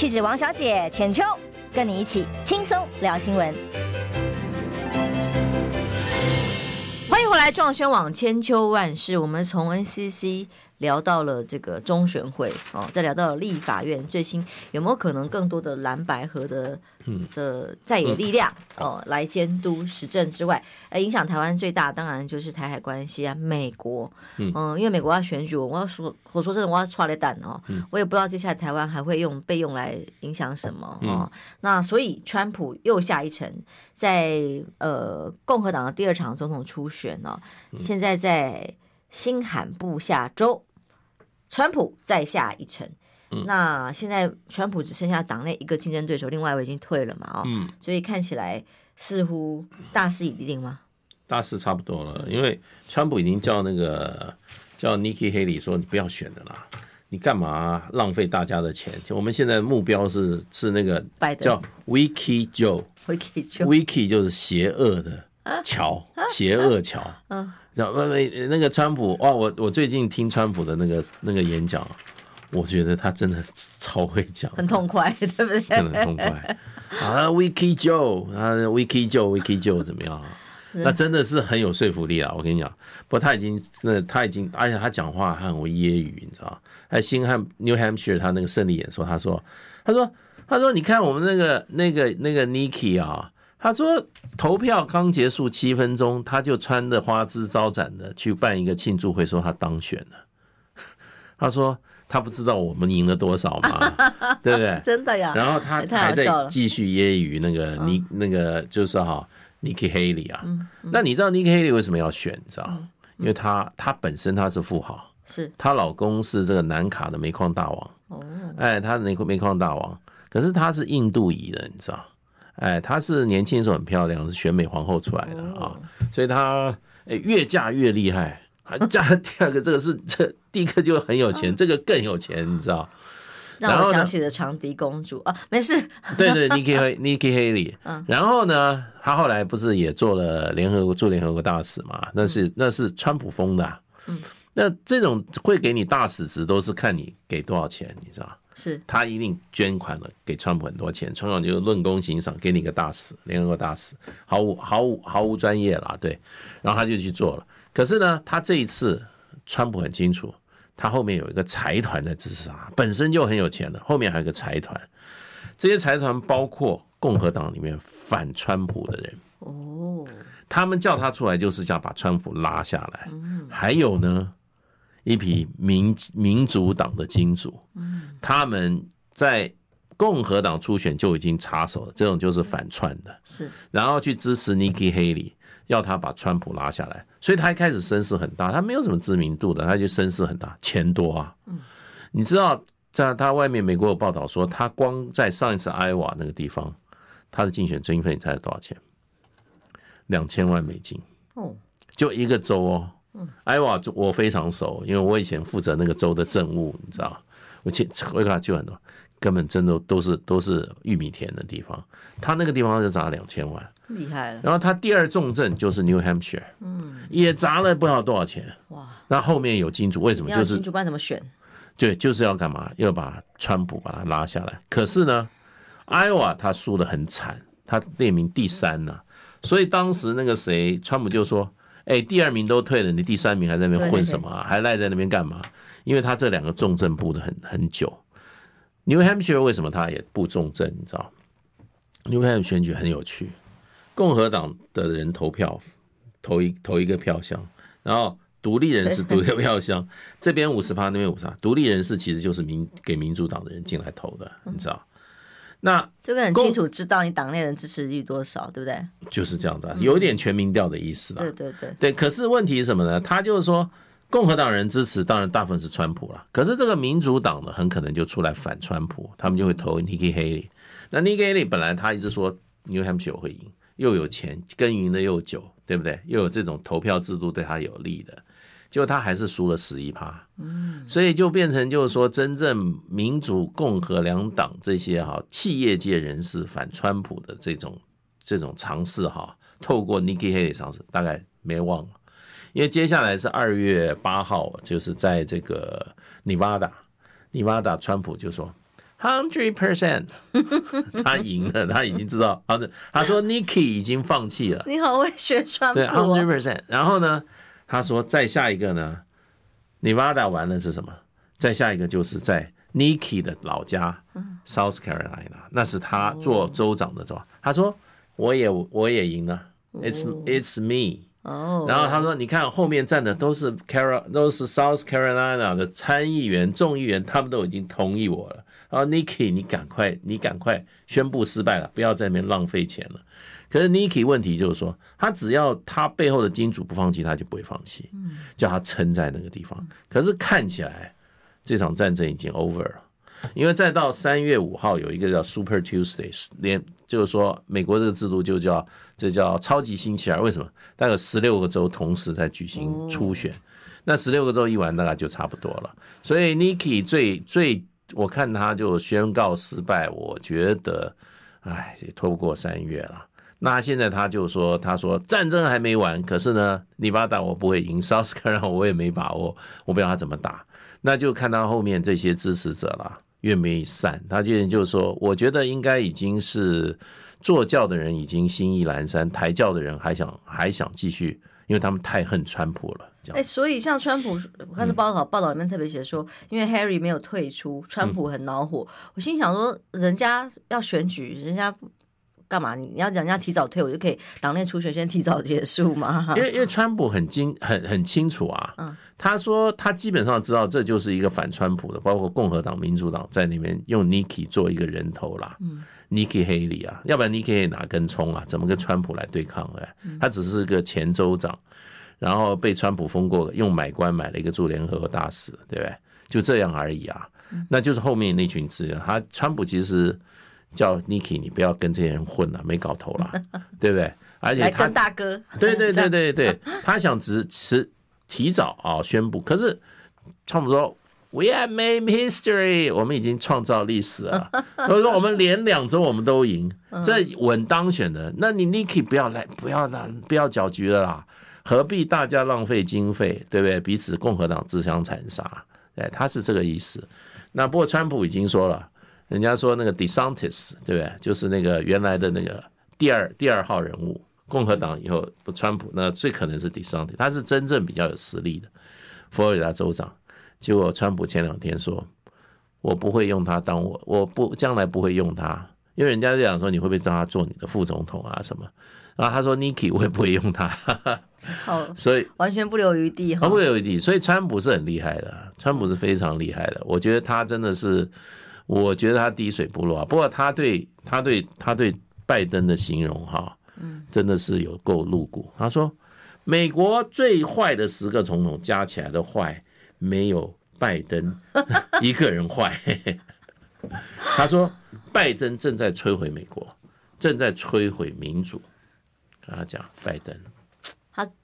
气质王小姐浅秋，跟你一起轻松聊新闻。欢迎回来，壮宣网千秋万世。我们从 NCC 聊到了这个中选会哦，再聊到了立法院，最新有没有可能更多的蓝白合的的在野力量哦来监督时政之外，呃，影响台湾最大当然就是台海关系啊，美国，嗯，因为美国要选举，我要说，我说真的，我要剉咧等哦，我也不知道接下来台湾还会用被用来影响什么哦。那所以川普又下一城，在呃共和党的第二场总统初选呢，现在在新罕布夏州。川普再下一城，嗯、那现在川普只剩下党内一个竞争对手，另外一位已经退了嘛？哦，嗯、所以看起来似乎大势已定吗？大势差不多了，因为川普已经叫那个叫 Nikki Haley 说，你不要选的啦，你干嘛浪费大家的钱？我们现在目标是是那个叫 Wicked Joe，Wicked Joe，Wicked 就是邪恶的乔，邪恶桥，嗯。那那个川普哇，我我最近听川普的那个那个演讲，我觉得他真的超会讲，很痛快，对不对？真的很痛快 啊，Wicked Joe 啊，Wicked Joe，Wicked Joe 怎么样啊？那真的是很有说服力啊！我跟你讲，不过他已经那他已经，而且他讲话很会揶揄，你知道在新汉 New Hampshire 他那个胜利演说，他说他说他说你看我们那个那个那个 Nikki 啊。他说，投票刚结束七分钟，他就穿着花枝招展的去办一个庆祝会，说他当选了。他说他不知道我们赢了多少嘛，对不对？真的呀。然后他还在继续揶揄那个尼那个就是哈 Nikki Haley 啊。那你知道 Nikki Haley 为什么要选？你知道？因为她她本身她是富豪，是她老公是这个南卡的煤矿大王。哦。哎，他的煤煤矿大王，可是他是印度裔的，你知道？哎，她是年轻时候很漂亮，是选美皇后出来的啊，所以她哎越嫁越厉害，还嫁 第二个，这个是这第一个就很有钱，这个更有钱，你知道？让我想起了长笛公主啊，没事。对对，Nikki Nikki Haley。嗯然后呢，她后来不是也做了联合国驻联合国大使嘛？那是那是川普封的。嗯，那这种会给你大使职，都是看你给多少钱，你知道？是。他一定捐款了，给川普很多钱，川普就论功行赏，给你个大使，联合国大使，毫无毫无毫无专业啦，对，然后他就去做了。可是呢，他这一次川普很清楚，他后面有一个财团在支持他，本身就很有钱的，后面还有个财团，这些财团包括共和党里面反川普的人。哦，他们叫他出来就是想把川普拉下来，还有呢。一批民民主党的金主，他们在共和党初选就已经插手了，这种就是反串的，是，然后去支持 Nikki Haley，要他把川普拉下来，所以他一开始声势很大，他没有什么知名度的，他就声势很大，钱多啊，嗯。你知道，在他外面美国有报道说，他光在上一次艾瓦那个地方，他的竞选经费你猜多少钱？两千万美金，哦，就一个州哦。嗯，艾瓦我非常熟，因为我以前负责那个州的政务，你知道，我去我给他去很多，根本真的都是都是玉米田的地方，他那个地方就砸了两千万，厉害了。然后他第二重镇就是 New Hampshire，嗯，也砸了不知道多少钱，哇。那后面有金主，为什么？就是金主办怎么选？对，就是要干嘛？要把川普把他拉下来。可是呢，艾瓦他输得很惨，他列名第三呢、啊。所以当时那个谁，川普就说：“哎，第二名都退了，你第三名还在那边混什么、啊？还赖在那边干嘛？”因为他这两个重症布的很很久。New Hampshire 为什么他也布重症？你知道？New Hampshire 选举很有趣，共和党的人投票投一投一个票箱，然后。独立人士独立票箱，这边五十趴，那边五十趴。独立人士其实就是民给民主党的人进来投的，你知道？那就很清楚知道你党内人支持率多少，对不对？就是这样的，有点全民调的意思了。对对对对。可是问题是什么呢？他就是说，共和党人支持，当然大部分是川普了。可是这个民主党呢，很可能就出来反川普，他们就会投 Nikki Haley。那 Nikki Haley 本来他一直说 New Hampshire 会赢，又有钱，耕耘的又久，对不对？又有这种投票制度对他有利的。结果他还是输了十一趴，嗯，所以就变成就是说，真正民主、共和两党这些哈企业界人士反川普的这种这种尝试哈，透过 Nikki Haley 尝试，大概没忘了，因为接下来是二月八号，就是在这个 Nevada，Nevada 川普就说 hundred percent，他赢了，他已经知道，他说 Nikki 已经放弃了，你好会学川普，对 hundred percent，然后呢？他说：“再下一个呢，Nevada 完了是什么？再下一个就是在 Nikki 的老家 South Carolina，那是他做州长的州。他说：我也我也赢了，It's It's me。然后他说：你看后面站的都是 Carol，都是 South Carolina 的参议员、众议员，他们都已经同意我了。然后 Nikki，你赶快，你赶快宣布失败了，不要在那边浪费钱了。”可是 Nikki 问题就是说，他只要他背后的金主不放弃，他就不会放弃，叫他撑在那个地方。可是看起来这场战争已经 over 了，因为再到三月五号有一个叫 Super Tuesday，连就是说美国这个制度就叫这叫超级星期二。为什么？大概十六个州同时在举行初选，那十六个州一完，大概就差不多了。所以 Nikki 最最，我看他就宣告失败，我觉得，哎，也拖不过三月了。那现在他就说，他说战争还没完，可是呢，尼巴达我不会赢，South Carolina 我也没把握，我不知道他怎么打，那就看他后面这些支持者了，愿不愿意散。他就就是说，我觉得应该已经是坐教的人已经心意阑珊，抬轿的人还想还想继续，因为他们太恨川普了。哎，所以像川普，我看这报道报道里面特别写说，因为 Harry 没有退出，川普很恼火。我心想说，人家要选举，人家不。干嘛？你要人家提早退，我就可以党内初选先提早结束吗？因为因为川普很精很很清楚啊，嗯，他说他基本上知道这就是一个反川普的，包括共和党、民主党在那边用 Nikki 做一个人头啦，嗯，Nikki Haley 啊，要不然 Nikki 哪根葱啊？怎么跟川普来对抗呢？他只是个前州长，然后被川普封过，用买官买了一个驻联合国大使，对不对？就这样而已啊，那就是后面那群资源，他川普其实。叫 Nikki，你不要跟这些人混了，没搞头了，对不对？而且他大哥，对对对对对，他想只迟提早啊宣布，可是川普说 We have made history，我们已经创造历史了。所以说我们连两周我们都赢，这稳当选的，那你 Nikki 不要来，不要来不要搅局了啦，何必大家浪费经费，对不对？彼此共和党自相残杀，哎，他是这个意思。那不过川普已经说了。人家说那个 DeSantis 对不对？就是那个原来的那个第二第二号人物，共和党以后不川普，那最可能是 DeSantis，他是真正比较有实力的佛罗里达州长。结果川普前两天说，我不会用他当我，我不将来不会用他，因为人家在讲说你会不会让他做你的副总统啊什么？然后他说 Nikki 我也不会用他，好，所以完全不留余地，不留余地。所以川普是很厉害的，川普是非常厉害的，我觉得他真的是。我觉得他滴水不漏啊，不过他对他对他对拜登的形容哈，嗯真的是有够露骨。他说，美国最坏的十个总统加起来的坏，没有拜登 一个人坏。他说，拜登正在摧毁美国，正在摧毁民主。跟他讲，拜登。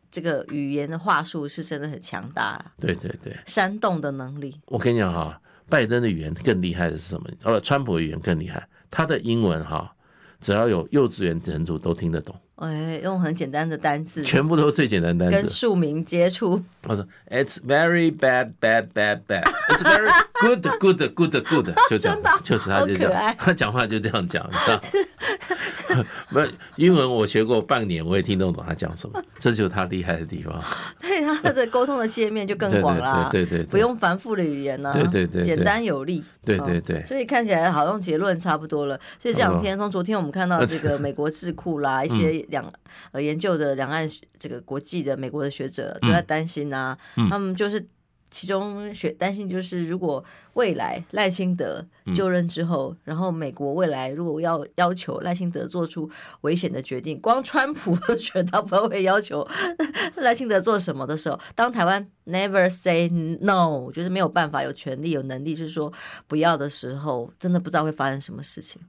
这个语言的话术是真的很强大。对对对，煽动的能力。我跟你讲哈，拜登的语言更厉害的是什么？哦，川普的语言更厉害，他的英文哈，只要有幼稚园程度都听得懂。哎，用很简单的单字，全部都是最简单的单字。跟庶民接触。他说：“It's very bad, bad, bad, bad. It's very good, good, good, good。”就这样，就是他就这样，他讲话就这样讲？不，英文我学过半年，我也听得懂他讲什么。这就是他厉害的地方。对，他的沟通的界面就更广了。对对对，不用繁复的语言呢。对对对，简单有力。对对对。所以看起来好像结论差不多了。所以这两天，从昨天我们看到这个美国智库啦，一些。两呃研究的两岸这个国际的美国的学者都在担心啊，嗯、他们就是其中学担心就是如果未来赖清德就任之后，嗯、然后美国未来如果要要求赖清德做出危险的决定，光川普都觉得他不会要求 赖清德做什么的时候，当台湾 never say no，就是没有办法有权利有能力就是说不要的时候，真的不知道会发生什么事情。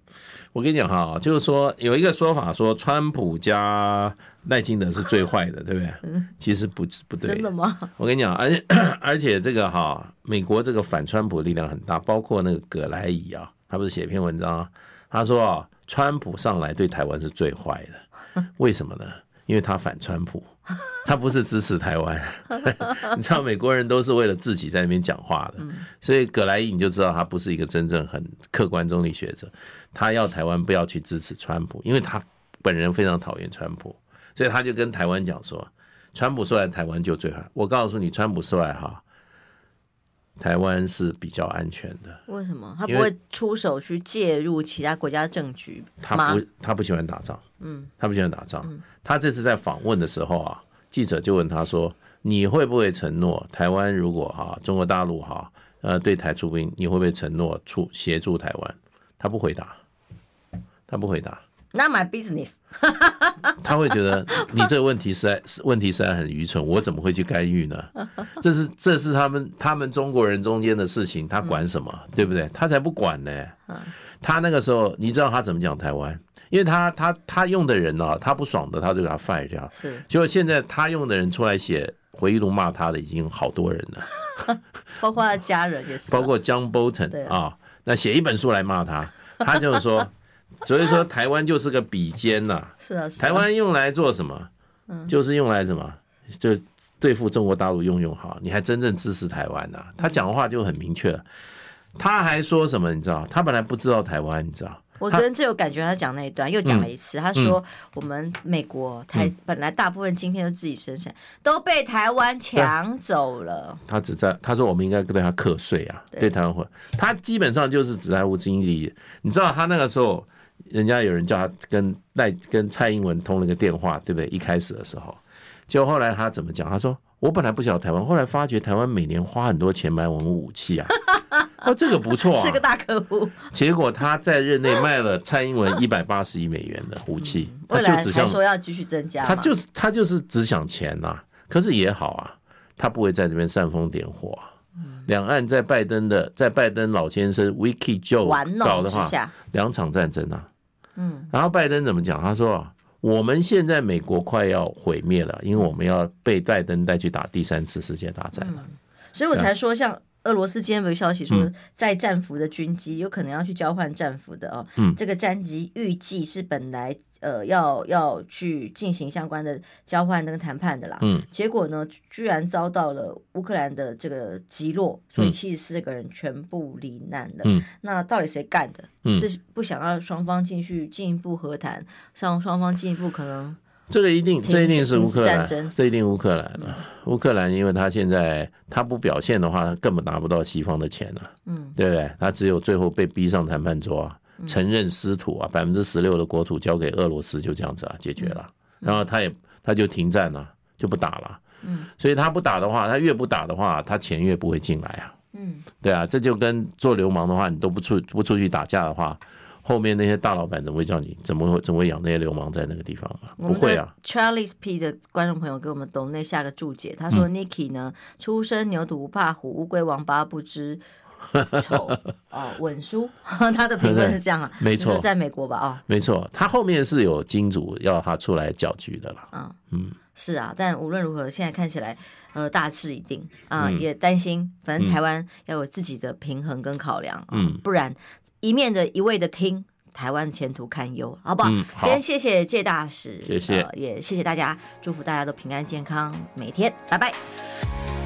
我跟你讲哈，就是说有一个说法说川普加赖清德是最坏的，对不对？其实不不对。真的吗？我跟你讲，而且 而且这个哈，美国这个反川普力量很大，包括那个葛莱伊啊，他不是写一篇文章，他说啊，川普上来对台湾是最坏的，为什么呢？因为他反川普，他不是支持台湾。你知道美国人都是为了自己在那边讲话的，所以葛莱伊你就知道他不是一个真正很客观中立学者。他要台湾不要去支持川普，因为他本人非常讨厌川普，所以他就跟台湾讲说，川普说来台湾就最好。我告诉你，川普说来哈，台湾是比较安全的。为什么？他不会出手去介入其他国家的政局？他不，他不喜欢打仗。嗯，他不喜欢打仗。他这次在访问的时候啊，记者就问他说：“你会不会承诺台湾如果哈中国大陆哈呃对台出兵，你会不会承诺出协助台湾？”他不回答。他不回答，Not my business。他会觉得你这个问题实在是 问题实在很愚蠢，我怎么会去干预呢？这是这是他们他们中国人中间的事情，他管什么？对不对？他才不管呢。他那个时候，你知道他怎么讲台湾？因为他他他用的人呢，他不爽的，他就给他 fire 掉。是，结果现在他用的人出来写回忆录骂他的已经好多人了，包括他家人也是，包括 John Bolton 啊，那写一本书来骂他，他就是说。所以说台湾就是个比肩呐，是啊，台湾用来做什么？就是用来什么？就对付中国大陆用用好。你还真正支持台湾呐？他讲话就很明确，他还说什么？你知道？他本来不知道台湾，你知道？我昨天最有感觉，他讲那一段又讲了一次。他说：“我们美国台本来大部分晶片都自己生产，都被台湾抢走了。”他只在他说：“我们应该对他课税啊，对台湾会。”他基本上就是只在乎经济。你知道他那个时候？人家有人叫他跟赖跟蔡英文通了个电话，对不对？一开始的时候，结果后来他怎么讲？他说：“我本来不晓得台湾，后来发觉台湾每年花很多钱买我们武器啊，哦，这个不错啊，是个大客户。”结果他在任内卖了蔡英文 一百八十亿美元的武器，他就只想说要继续增加，他就是他就是只想钱呐。可是也好啊，他不会在这边煽风点火啊。两岸在拜登的在拜登老先生 wicky Joe 搞的话，两场战争啊。嗯，然后拜登怎么讲？他说：“我们现在美国快要毁灭了，因为我们要被拜登带去打第三次世界大战了。”所以我才说像。俄罗斯今天有消息说，在战俘的军机有可能要去交换战俘的哦。嗯，这个战机预计是本来呃要要去进行相关的交换跟谈判的啦。嗯，结果呢，居然遭到了乌克兰的这个击落，所以七十四个人全部罹难了。嗯，那到底谁干的？是不想要双方继续进一步和谈，让双方进一步可能。这个一定，这一定是乌克兰，这一定乌克兰了。乌克兰，因为他现在他不表现的话，他根本拿不到西方的钱了，嗯，对不对？他只有最后被逼上谈判桌啊，承认失土啊，百分之十六的国土交给俄罗斯，就这样子啊，解决了。然后他也他就停战了，就不打了。嗯，所以他不打的话，他越不打的话，他钱越不会进来啊。嗯，对啊，这就跟做流氓的话，你都不出不出去打架的话。后面那些大老板怎么会叫你？怎么会怎么会养那些流氓在那个地方嘛？不会啊。Charles P 的观众朋友给我们抖内下个注解，他说：“Niki 呢，出生牛犊不怕虎，乌龟王八不知丑 哦，稳输，他的评论是这样啊，没错，在美国吧？哦，没错，他后面是有金主要他出来搅局的了。嗯嗯，是啊，但无论如何，现在看起来，呃，大势已定啊，呃嗯、也担心，反正台湾要有自己的平衡跟考量，嗯，不然一面的一味的听，台湾前途堪忧，好不好？嗯、好，今天谢谢谢大使，谢谢、呃，也谢谢大家，祝福大家都平安健康，每天，拜拜。